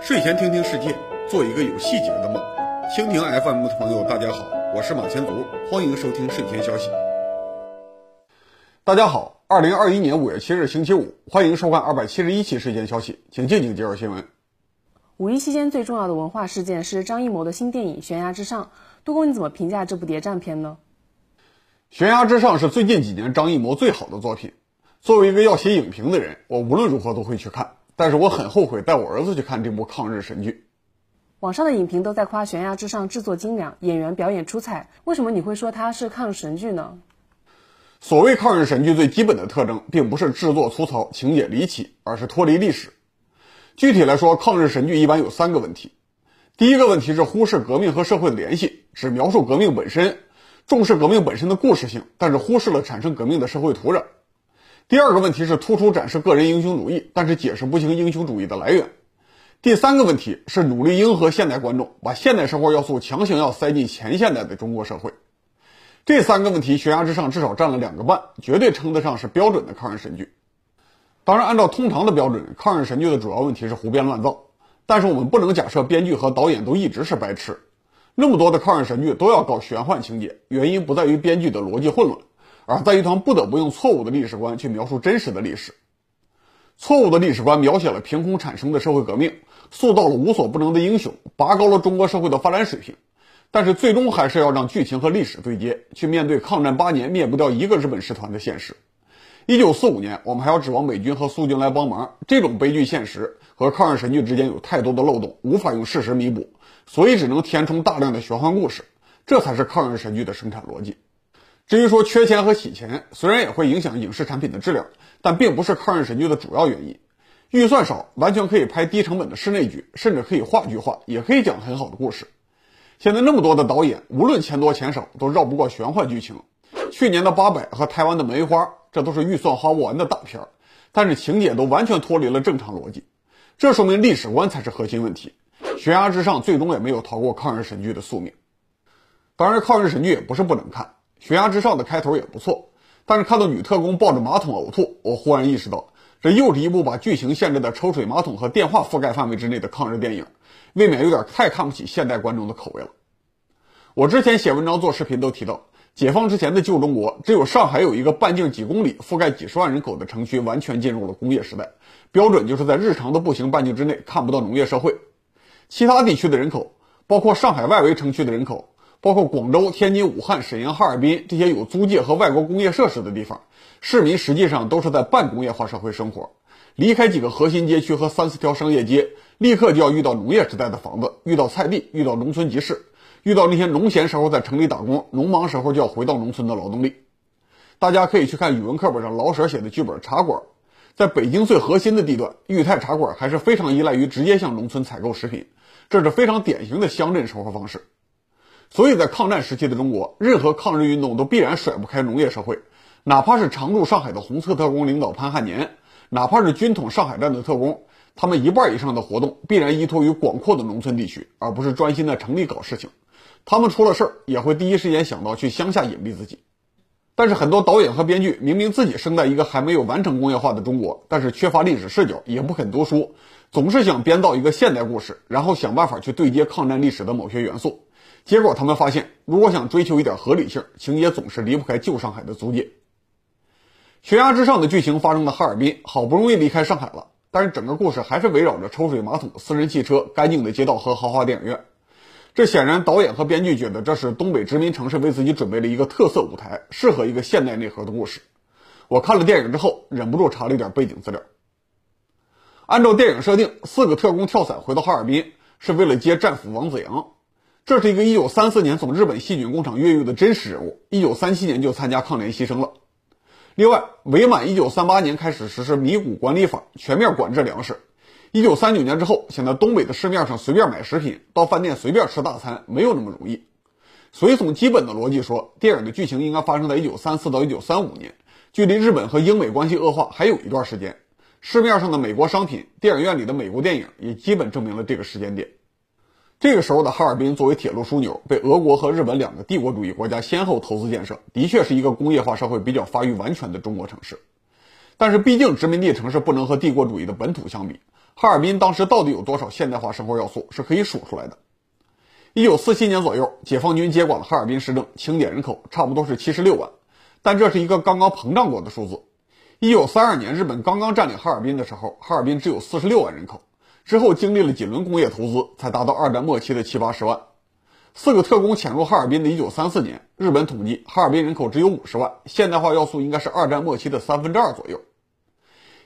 睡前听听世界，做一个有细节的梦。蜻蜓 FM 的朋友，大家好，我是马前卒，欢迎收听睡前消息。大家好，二零二一年五月七日星期五，欢迎收看二百七十一期睡前消息，请静静接入新闻。五一期间最重要的文化事件是张艺谋的新电影《悬崖之上》，杜工你怎么评价这部谍战片呢？《悬崖之上》是最近几年张艺谋最好的作品。作为一个要写影评的人，我无论如何都会去看。但是我很后悔带我儿子去看这部抗日神剧。网上的影评都在夸《悬崖之上》制作精良，演员表演出彩。为什么你会说它是抗日神剧呢？所谓抗日神剧最基本的特征，并不是制作粗糙、情节离奇，而是脱离历史。具体来说，抗日神剧一般有三个问题。第一个问题是忽视革命和社会的联系，只描述革命本身，重视革命本身的故事性，但是忽视了产生革命的社会土壤。第二个问题是突出展示个人英雄主义，但是解释不清英雄主义的来源。第三个问题是努力迎合现代观众，把现代生活要素强行要塞进前现代的中国社会。这三个问题，悬崖之上至少占了两个半，绝对称得上是标准的抗日神剧。当然，按照通常的标准，抗日神剧的主要问题是胡编乱造。但是我们不能假设编剧和导演都一直是白痴。那么多的抗日神剧都要搞玄幻情节，原因不在于编剧的逻辑混乱。而在于他们不得不用错误的历史观去描述真实的历史，错误的历史观描写了凭空产生的社会革命，塑造了无所不能的英雄，拔高了中国社会的发展水平，但是最终还是要让剧情和历史对接，去面对抗战八年灭不掉一个日本师团的现实。一九四五年，我们还要指望美军和苏军来帮忙，这种悲剧现实和抗日神剧之间有太多的漏洞，无法用事实弥补，所以只能填充大量的玄幻故事，这才是抗日神剧的生产逻辑。至于说缺钱和洗钱，虽然也会影响影视产品的质量，但并不是抗日神剧的主要原因。预算少，完全可以拍低成本的室内剧，甚至可以话剧化，也可以讲很好的故事。现在那么多的导演，无论钱多钱少，都绕不过玄幻剧情。去年的《八佰》和台湾的《梅花》，这都是预算花不完的大片儿，但是情节都完全脱离了正常逻辑。这说明历史观才是核心问题。悬崖之上最终也没有逃过抗日神剧的宿命。当然，抗日神剧也不是不能看。悬崖之上的开头也不错，但是看到女特工抱着马桶呕吐，我忽然意识到，这又是一部把剧情限制在抽水马桶和电话覆盖范围之内的抗日电影，未免有点太看不起现代观众的口味了。我之前写文章做视频都提到，解放之前的旧中国，只有上海有一个半径几公里、覆盖几十万人口的城区完全进入了工业时代，标准就是在日常的步行半径之内看不到农业社会，其他地区的人口，包括上海外围城区的人口。包括广州、天津、武汉、沈阳、哈尔滨这些有租界和外国工业设施的地方，市民实际上都是在半工业化社会生活。离开几个核心街区和三四条商业街，立刻就要遇到农业时代的房子，遇到菜地，遇到农村集市，遇到那些农闲时候在城里打工，农忙时候就要回到农村的劳动力。大家可以去看语文课本上老舍写的剧本《茶馆》。在北京最核心的地段，裕泰茶馆还是非常依赖于直接向农村采购食品，这是非常典型的乡镇生活方式。所以在抗战时期的中国，任何抗日运动都必然甩不开农业社会，哪怕是常驻上海的红色特工领导潘汉年，哪怕是军统上海站的特工，他们一半以上的活动必然依托于广阔的农村地区，而不是专心在城里搞事情。他们出了事儿，也会第一时间想到去乡下隐蔽自己。但是很多导演和编剧明明自己生在一个还没有完成工业化的中国，但是缺乏历史视角，也不肯读书，总是想编造一个现代故事，然后想办法去对接抗战历史的某些元素。结果他们发现，如果想追求一点合理性，情节总是离不开旧上海的租界。悬崖之上的剧情发生在哈尔滨，好不容易离开上海了，但是整个故事还是围绕着抽水马桶、私人汽车、干净的街道和豪华电影院。这显然导演和编剧觉得这是东北殖民城市为自己准备了一个特色舞台，适合一个现代内核的故事。我看了电影之后，忍不住查了一点背景资料。按照电影设定，四个特工跳伞回到哈尔滨，是为了接战俘王子阳。这是一个1934年从日本细菌工厂越狱的真实人物，1937年就参加抗联牺牲了。另外，伪满1938年开始实施米谷管理法，全面管制粮食。1939年之后，想在东北的市面上随便买食品，到饭店随便吃大餐，没有那么容易。所以从基本的逻辑说，电影的剧情应该发生在1934到1935年，距离日本和英美关系恶化还有一段时间。市面上的美国商品，电影院里的美国电影也基本证明了这个时间点。这个时候的哈尔滨作为铁路枢纽，被俄国和日本两个帝国主义国家先后投资建设，的确是一个工业化社会比较发育完全的中国城市。但是毕竟殖民地城市不能和帝国主义的本土相比，哈尔滨当时到底有多少现代化生活要素是可以数出来的。一九四七年左右，解放军接管了哈尔滨市政，清点人口差不多是七十六万，但这是一个刚刚膨胀过的数字。一九三二年日本刚刚占领哈尔滨的时候，哈尔滨只有四十六万人口，之后经历了几轮工业投资，才达到二战末期的七八十万。四个特工潜入哈尔滨的一九三四年，日本统计哈尔滨人口只有五十万，现代化要素应该是二战末期的三分之二左右。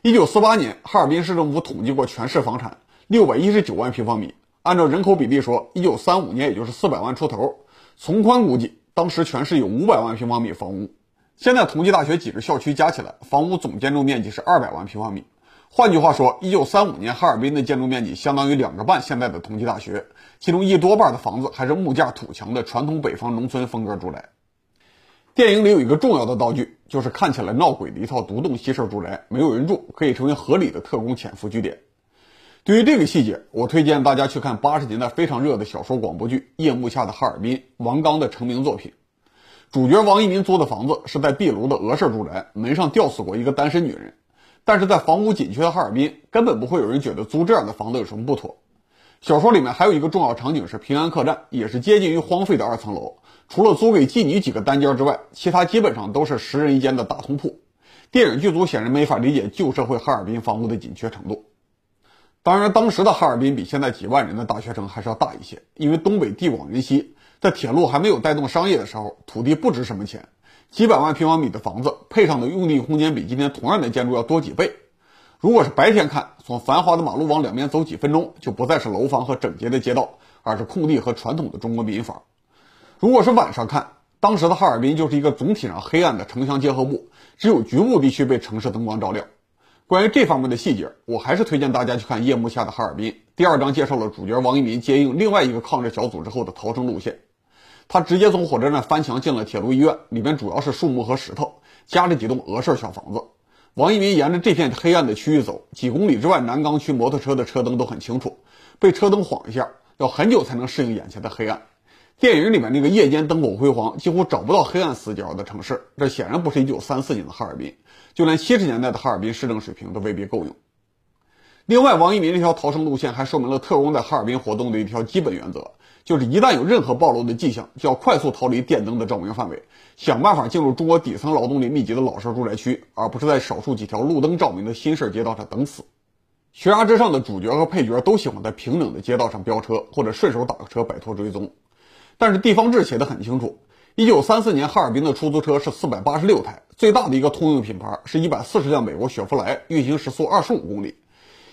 一九四八年，哈尔滨市政府统计过全市房产六百一十九万平方米，按照人口比例说，一九三五年也就是四百万出头。从宽估计，当时全市有五百万平方米房屋。现在同济大学几个校区加起来，房屋总建筑面积是二百万平方米。换句话说，一九三五年哈尔滨的建筑面积相当于两个半现在的同济大学，其中一多半的房子还是木架土墙的传统北方农村风格住宅。电影里有一个重要的道具，就是看起来闹鬼的一套独栋西式住宅，没有人住，可以成为合理的特工潜伏据点。对于这个细节，我推荐大家去看八十年代非常热的小说广播剧《夜幕下的哈尔滨》，王刚的成名作品。主角王一民租的房子是在壁炉的俄式住宅，门上吊死过一个单身女人。但是在房屋紧缺的哈尔滨，根本不会有人觉得租这样的房子有什么不妥。小说里面还有一个重要场景是平安客栈，也是接近于荒废的二层楼。除了租给妓女几个单间之外，其他基本上都是十人一间的大通铺。电影剧组显然没法理解旧社会哈尔滨房屋的紧缺程度。当然，当时的哈尔滨比现在几万人的大学城还是要大一些，因为东北地广人稀，在铁路还没有带动商业的时候，土地不值什么钱。几百万平方米的房子配上的用地空间比今天同样的建筑要多几倍。如果是白天看，从繁华的马路往两边走几分钟，就不再是楼房和整洁的街道，而是空地和传统的中国民房。如果是晚上看，当时的哈尔滨就是一个总体上黑暗的城乡结合部，只有局部地区被城市灯光照亮。关于这方面的细节，我还是推荐大家去看《夜幕下的哈尔滨》第二章，介绍了主角王一民接应另外一个抗日小组之后的逃生路线。他直接从火车站翻墙进了铁路医院，里面主要是树木和石头，夹着几栋俄式小房子。王一民沿着这片黑暗的区域走，几公里之外南岗区摩托车的车灯都很清楚，被车灯晃一下，要很久才能适应眼前的黑暗。电影里面那个夜间灯火辉煌、几乎找不到黑暗死角的城市，这显然不是1934年的哈尔滨，就连70年代的哈尔滨市政水平都未必够用。另外，王一民这条逃生路线还说明了特工在哈尔滨活动的一条基本原则，就是一旦有任何暴露的迹象，就要快速逃离电灯的照明范围，想办法进入中国底层劳动力密集的老式住宅区，而不是在少数几条路灯照明的新式街道上等死。悬崖之上的主角和配角都喜欢在平整的街道上飙车，或者顺手打个车摆脱追踪。但是地方志写的很清楚，一九三四年哈尔滨的出租车是四百八十六台，最大的一个通用品牌是一百四十辆美国雪佛兰，运行时速二十五公里。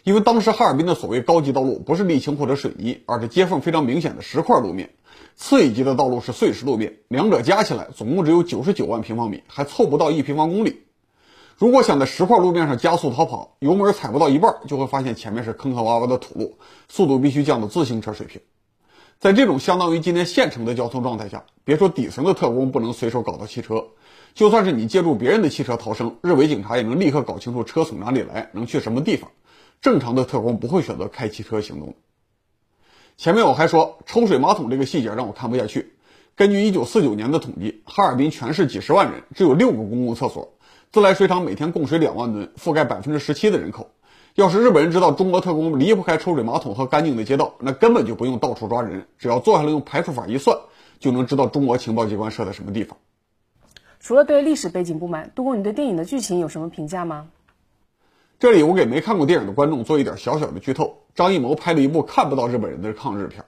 因为当时哈尔滨的所谓高级道路不是沥青或者水泥，而是接缝非常明显的石块路面，次一级的道路是碎石路面，两者加起来总共只有九十九万平方米，还凑不到一平方公里。如果想在石块路面上加速逃跑，油门踩不到一半，就会发现前面是坑坑洼洼的土路，速度必须降到自行车水平。在这种相当于今天县城的交通状态下，别说底层的特工不能随手搞到汽车，就算是你借助别人的汽车逃生，日伪警察也能立刻搞清楚车从哪里来，能去什么地方。正常的特工不会选择开汽车行动。前面我还说抽水马桶这个细节让我看不下去。根据1949年的统计，哈尔滨全市几十万人，只有六个公共厕所，自来水厂每天供水两万吨，覆盖百分之十七的人口。要是日本人知道中国特工离不开抽水马桶和干净的街道，那根本就不用到处抓人，只要坐下来用排除法一算，就能知道中国情报机关设在什么地方。除了对历史背景不满，杜工，你对电影的剧情有什么评价吗？这里我给没看过电影的观众做一点小小的剧透：张艺谋拍了一部看不到日本人的抗日片。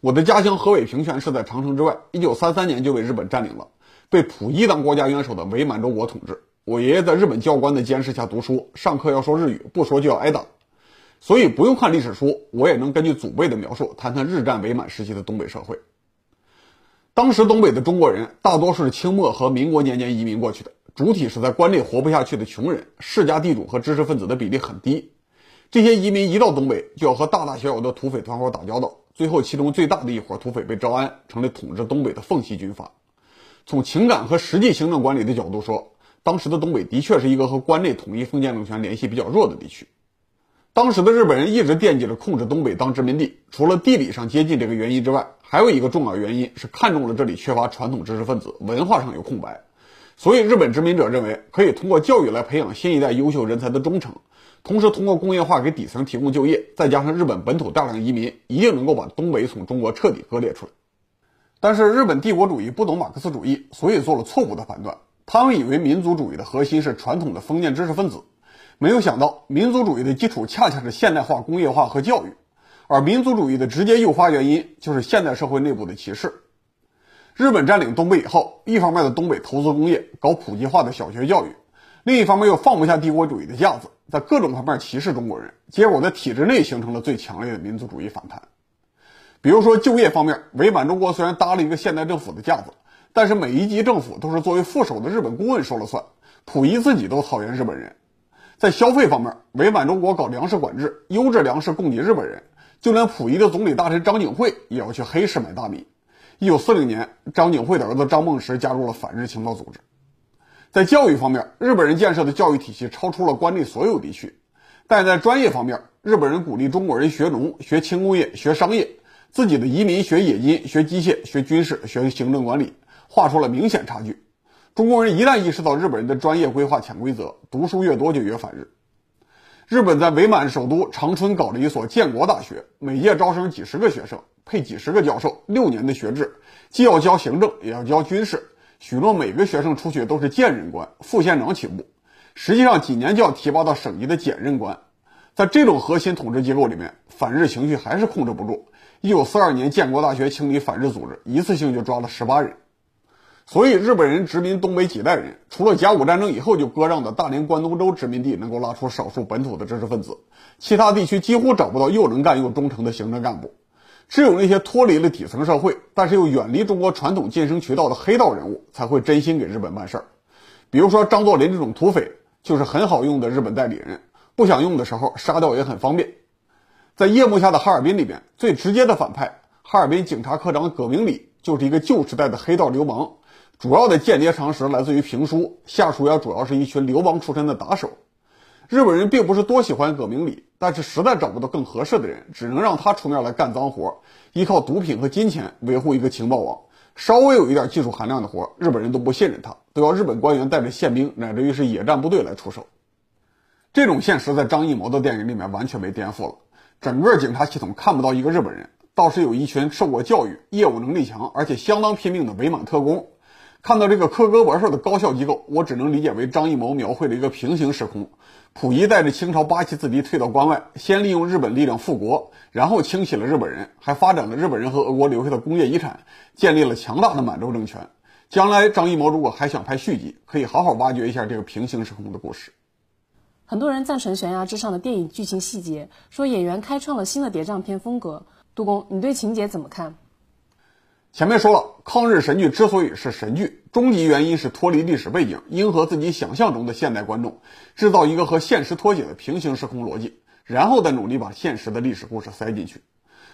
我的家乡河北平泉是在长城之外，一九三三年就被日本占领了，被溥仪当国家元首的伪满洲国统治。我爷爷在日本教官的监视下读书，上课要说日语，不说就要挨打。所以不用看历史书，我也能根据祖辈的描述谈谈日战伪满时期的东北社会。当时东北的中国人大多是清末和民国年间移民过去的，主体是在关内活不下去的穷人，世家地主和知识分子的比例很低。这些移民一到东北，就要和大大小小的土匪团伙打交道，最后其中最大的一伙土匪被招安，成了统治东北的奉系军阀。从情感和实际行政管理的角度说，当时的东北的确是一个和关内统一封建政权联系比较弱的地区。当时的日本人一直惦记着控制东北当殖民地，除了地理上接近这个原因之外，还有一个重要原因是看中了这里缺乏传统知识分子，文化上有空白。所以日本殖民者认为可以通过教育来培养新一代优秀人才的忠诚，同时通过工业化给底层提供就业，再加上日本本土大量移民，一定能够把东北从中国彻底割裂出来。但是日本帝国主义不懂马克思主义，所以做了错误的判断。他们以为民族主义的核心是传统的封建知识分子，没有想到民族主义的基础恰恰是现代化、工业化和教育，而民族主义的直接诱发原因就是现代社会内部的歧视。日本占领东北以后，一方面在东北投资工业，搞普及化的小学教育；另一方面又放不下帝国主义的架子，在各种方面歧视中国人，结果在体制内形成了最强烈的民族主义反弹。比如说就业方面，伪满中国虽然搭了一个现代政府的架子。但是每一级政府都是作为副手的日本顾问说了算，溥仪自己都讨厌日本人。在消费方面，伪满中国搞粮食管制，优质粮食供给日本人，就连溥仪的总理大臣张景惠也要去黑市买大米。一九四零年，张景惠的儿子张梦石加入了反日情报组织。在教育方面，日本人建设的教育体系超出了关内所有地区，但在专业方面，日本人鼓励中国人学农、学轻工业、学商业，自己的移民学冶金、学机械、学军事、学行政管理。画出了明显差距。中国人一旦意识到日本人的专业规划潜规则，读书越多就越反日。日本在伪满首都长春搞了一所建国大学，每届招生几十个学生，配几十个教授，六年的学制，既要教行政，也要教军事。许诺每个学生出去都是荐任官，副县长起步，实际上几年就要提拔到省级的检任官。在这种核心统治机构里面，反日情绪还是控制不住。一九四二年，建国大学清理反日组织，一次性就抓了十八人。所以，日本人殖民东北几代人，除了甲午战争以后就割让的大连关东州殖民地能够拉出少数本土的知识分子，其他地区几乎找不到又能干又忠诚的行政干部。只有那些脱离了底层社会，但是又远离中国传统晋升渠道的黑道人物，才会真心给日本办事儿。比如说张作霖这种土匪，就是很好用的日本代理人，不想用的时候杀掉也很方便。在夜幕下的哈尔滨里边，最直接的反派哈尔滨警察科长葛明礼，就是一个旧时代的黑道流氓。主要的间谍常识来自于评书，下属也主要是一群流氓出身的打手。日本人并不是多喜欢葛明礼，但是实在找不到更合适的人，只能让他出面来干脏活，依靠毒品和金钱维护一个情报网。稍微有一点技术含量的活，日本人都不信任他，都要日本官员带着宪兵乃至于是野战部队来出手。这种现实在张艺谋的电影里面完全被颠覆了，整个警察系统看不到一个日本人，倒是有一群受过教育、业务能力强而且相当拼命的伪满特工。看到这个科格博士的高校机构，我只能理解为张艺谋描绘了一个平行时空。溥仪带着清朝八旗子弟退到关外，先利用日本力量复国，然后清洗了日本人，还发展了日本人和俄国留下的工业遗产，建立了强大的满洲政权。将来张艺谋如果还想拍续集，可以好好挖掘一下这个平行时空的故事。很多人赞成《悬崖之上》的电影剧情细节，说演员开创了新的谍战片风格。杜工，你对情节怎么看？前面说了，抗日神剧之所以是神剧，终极原因是脱离历史背景，迎合自己想象中的现代观众，制造一个和现实脱节的平行时空逻辑，然后再努力把现实的历史故事塞进去。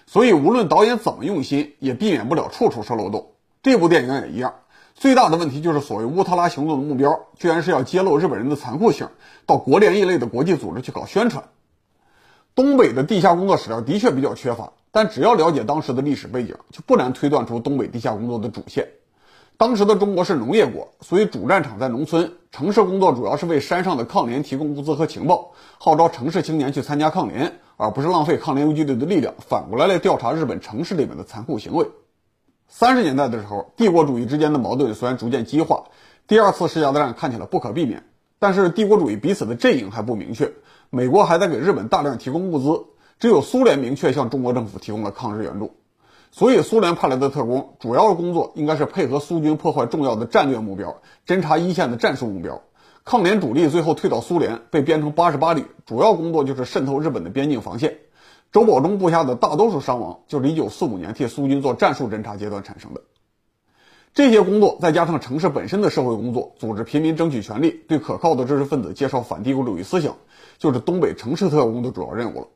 所以，无论导演怎么用心，也避免不了处处是漏洞。这部电影也一样，最大的问题就是所谓乌特拉行动的目标，居然是要揭露日本人的残酷性，到国联一类的国际组织去搞宣传。东北的地下工作史料的确比较缺乏。但只要了解当时的历史背景，就不难推断出东北地下工作的主线。当时的中国是农业国，所以主战场在农村，城市工作主要是为山上的抗联提供物资和情报，号召城市青年去参加抗联，而不是浪费抗联游击队的力量，反过来来调查日本城市里面的残酷行为。三十年代的时候，帝国主义之间的矛盾虽然逐渐激化，第二次世界大战看起来不可避免，但是帝国主义彼此的阵营还不明确，美国还在给日本大量提供物资。只有苏联明确向中国政府提供了抗日援助，所以苏联派来的特工主要工作应该是配合苏军破坏重要的战略目标，侦察一线的战术目标。抗联主力最后退到苏联，被编成八十八旅，主要工作就是渗透日本的边境防线。周保中部下的大多数伤亡就是一九四五年替苏军做战术侦察阶段产生的。这些工作再加上城市本身的社会工作，组织平民争取权利，对可靠的知识分子介绍反帝国主义思想，就是东北城市特工的主要任务了。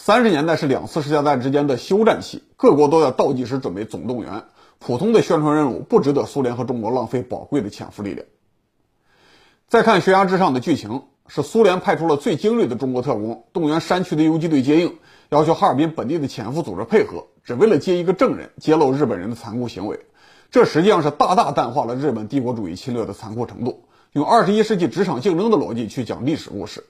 三十年代是两次世界大战之间的休战期，各国都在倒计时准备总动员。普通的宣传任务不值得苏联和中国浪费宝贵的潜伏力量。再看悬崖之上的剧情，是苏联派出了最精锐的中国特工，动员山区的游击队接应，要求哈尔滨本地的潜伏组织配合，只为了接一个证人，揭露日本人的残酷行为。这实际上是大大淡化了日本帝国主义侵略的残酷程度。用二十一世纪职场竞争的逻辑去讲历史故事。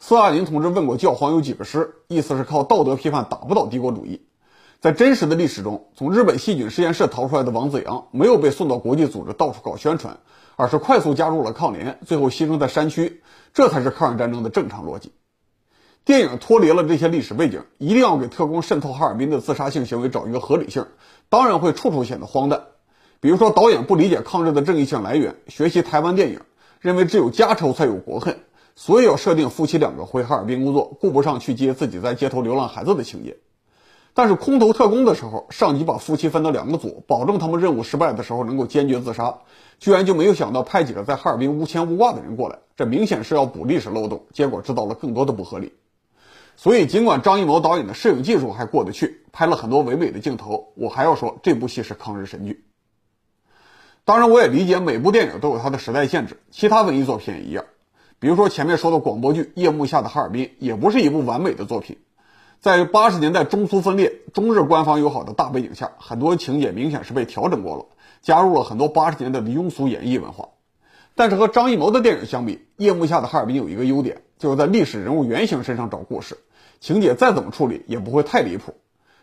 斯大林同志问过教皇有几个师，意思是靠道德批判打不倒帝国主义。在真实的历史中，从日本细菌实验室逃出来的王子阳没有被送到国际组织到处搞宣传，而是快速加入了抗联，最后牺牲在山区。这才是抗日战争的正常逻辑。电影脱离了这些历史背景，一定要给特工渗透哈尔滨的自杀性行为找一个合理性，当然会处处显得荒诞。比如说，导演不理解抗日的正义性来源，学习台湾电影，认为只有家仇才有国恨。所以要设定夫妻两个回哈尔滨工作，顾不上去接自己在街头流浪孩子的情节。但是空投特工的时候，上级把夫妻分到两个组，保证他们任务失败的时候能够坚决自杀，居然就没有想到派几个在哈尔滨无牵无挂的人过来，这明显是要补历史漏洞，结果制造了更多的不合理。所以尽管张艺谋导演的摄影技术还过得去，拍了很多唯美的镜头，我还要说这部戏是抗日神剧。当然，我也理解每部电影都有它的时代限制，其他文艺作品也一样。比如说前面说的广播剧《夜幕下的哈尔滨》也不是一部完美的作品，在八十年代中苏分裂、中日官方友好的大背景下，很多情节明显是被调整过了，加入了很多八十年代的庸俗演绎文化。但是和张艺谋的电影相比，《夜幕下的哈尔滨》有一个优点，就是在历史人物原型身上找故事，情节再怎么处理也不会太离谱。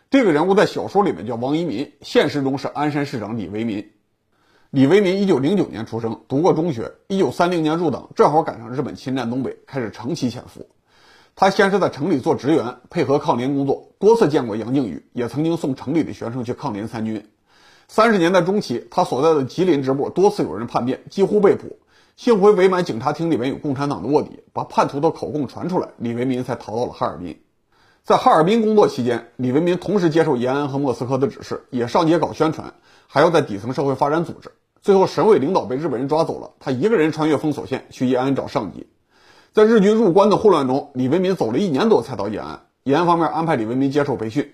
这个人物在小说里面叫王一民，现实中是鞍山市长李维民。李维民一九零九年出生，读过中学。一九三零年入党，正好赶上日本侵占东北，开始长期潜伏。他先是在城里做职员，配合抗联工作，多次见过杨靖宇，也曾经送城里的学生去抗联参军。三十年代中期，他所在的吉林支部多次有人叛变，几乎被捕。幸亏伪满警察厅里面有共产党的卧底，把叛徒的口供传出来，李维民才逃到了哈尔滨。在哈尔滨工作期间，李维民同时接受延安和莫斯科的指示，也上街搞宣传。还要在底层社会发展组织，最后省委领导被日本人抓走了，他一个人穿越封锁线去延安找上级。在日军入关的混乱中，李维民走了一年多才到延安。延安方面安排李维民接受培训。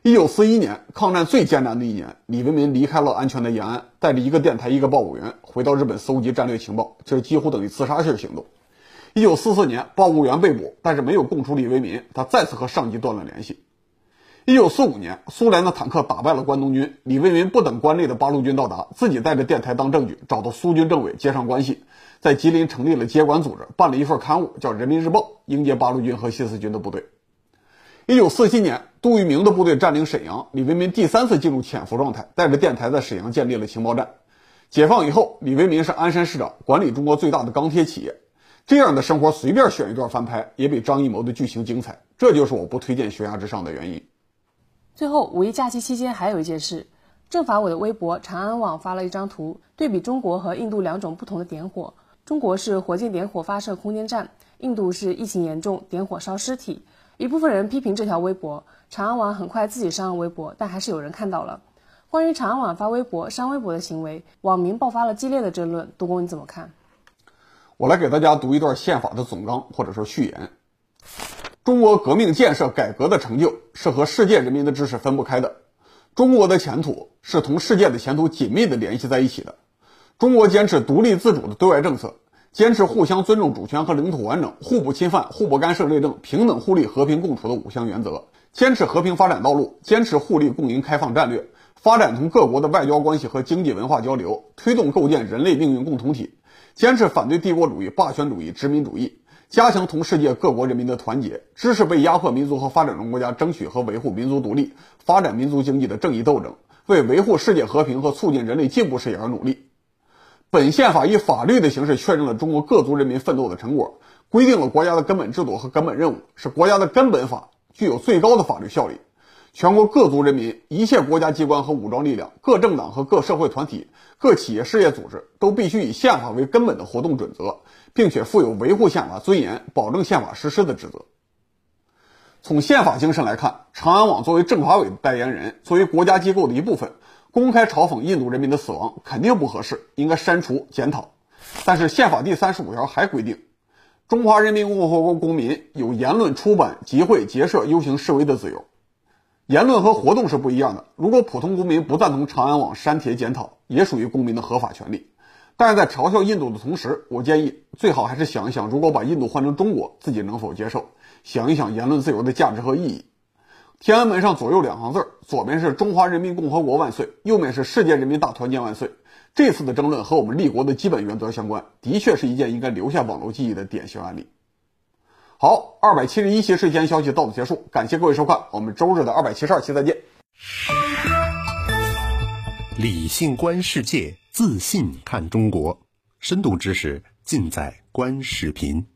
一九四一年，抗战最艰难的一年，李维民离开了安全的延安，带着一个电台、一个报务员回到日本搜集战略情报，这几乎等于自杀式行动。一九四四年，报务员被捕，但是没有供出李维民，他再次和上级断了联系。一九四五年，苏联的坦克打败了关东军，李维民不等关内的八路军到达，自己带着电台当证据，找到苏军政委接上关系，在吉林成立了接管组织，办了一份刊物，叫《人民日报》，迎接八路军和新四军的部队。一九四七年，杜聿明的部队占领沈阳，李维民第三次进入潜伏状态，带着电台在沈阳建立了情报站。解放以后，李维民是鞍山市长，管理中国最大的钢铁企业。这样的生活随便选一段翻拍，也比张艺谋的剧情精彩。这就是我不推荐《悬崖之上》的原因。最后，五一假期期间还有一件事，政法委的微博长安网发了一张图，对比中国和印度两种不同的点火。中国是火箭点火发射空间站，印度是疫情严重点火烧尸体。一部分人批评这条微博，长安网很快自己删了微博，但还是有人看到了。关于长安网发微博删微博的行为，网民爆发了激烈的争论。杜工你怎么看？我来给大家读一段宪法的总纲或者说序言。中国革命建设改革的成就是和世界人民的知识分不开的。中国的前途是同世界的前途紧密的联系在一起的。中国坚持独立自主的对外政策，坚持互相尊重主权和领土完整、互不侵犯、互不干涉内政、平等互利、和平共处的五项原则，坚持和平发展道路，坚持互利共赢开放战略，发展同各国的外交关系和经济文化交流，推动构建人类命运共同体，坚持反对帝国主义、霸权主义、殖民主义。加强同世界各国人民的团结，支持被压迫民族和发展中国家争取和维护民族独立、发展民族经济的正义斗争，为维护世界和平和促进人类进步事业而努力。本宪法以法律的形式确认了中国各族人民奋斗的成果，规定了国家的根本制度和根本任务，是国家的根本法，具有最高的法律效力。全国各族人民、一切国家机关和武装力量、各政党和各社会团体、各企业事业组织都必须以宪法为根本的活动准则。并且负有维护宪法尊严、保证宪法实施的职责。从宪法精神来看，长安网作为政法委的代言人，作为国家机构的一部分，公开嘲讽印度人民的死亡肯定不合适，应该删除检讨。但是宪法第三十五条还规定，中华人民共和国公民有言论、出版、集会、结社、游行、示威的自由。言论和活动是不一样的。如果普通公民不赞同长安网删帖检讨，也属于公民的合法权利。但是在嘲笑印度的同时，我建议最好还是想一想，如果把印度换成中国，自己能否接受？想一想言论自由的价值和意义。天安门上左右两行字左边是中华人民共和国万岁，右面是世界人民大团结万岁。这次的争论和我们立国的基本原则相关，的确是一件应该留下网络记忆的典型案例。好，二百七十一期睡前消息到此结束，感谢各位收看，我们周日的二百七十二期再见。理性观世界，自信看中国，深度知识尽在观视频。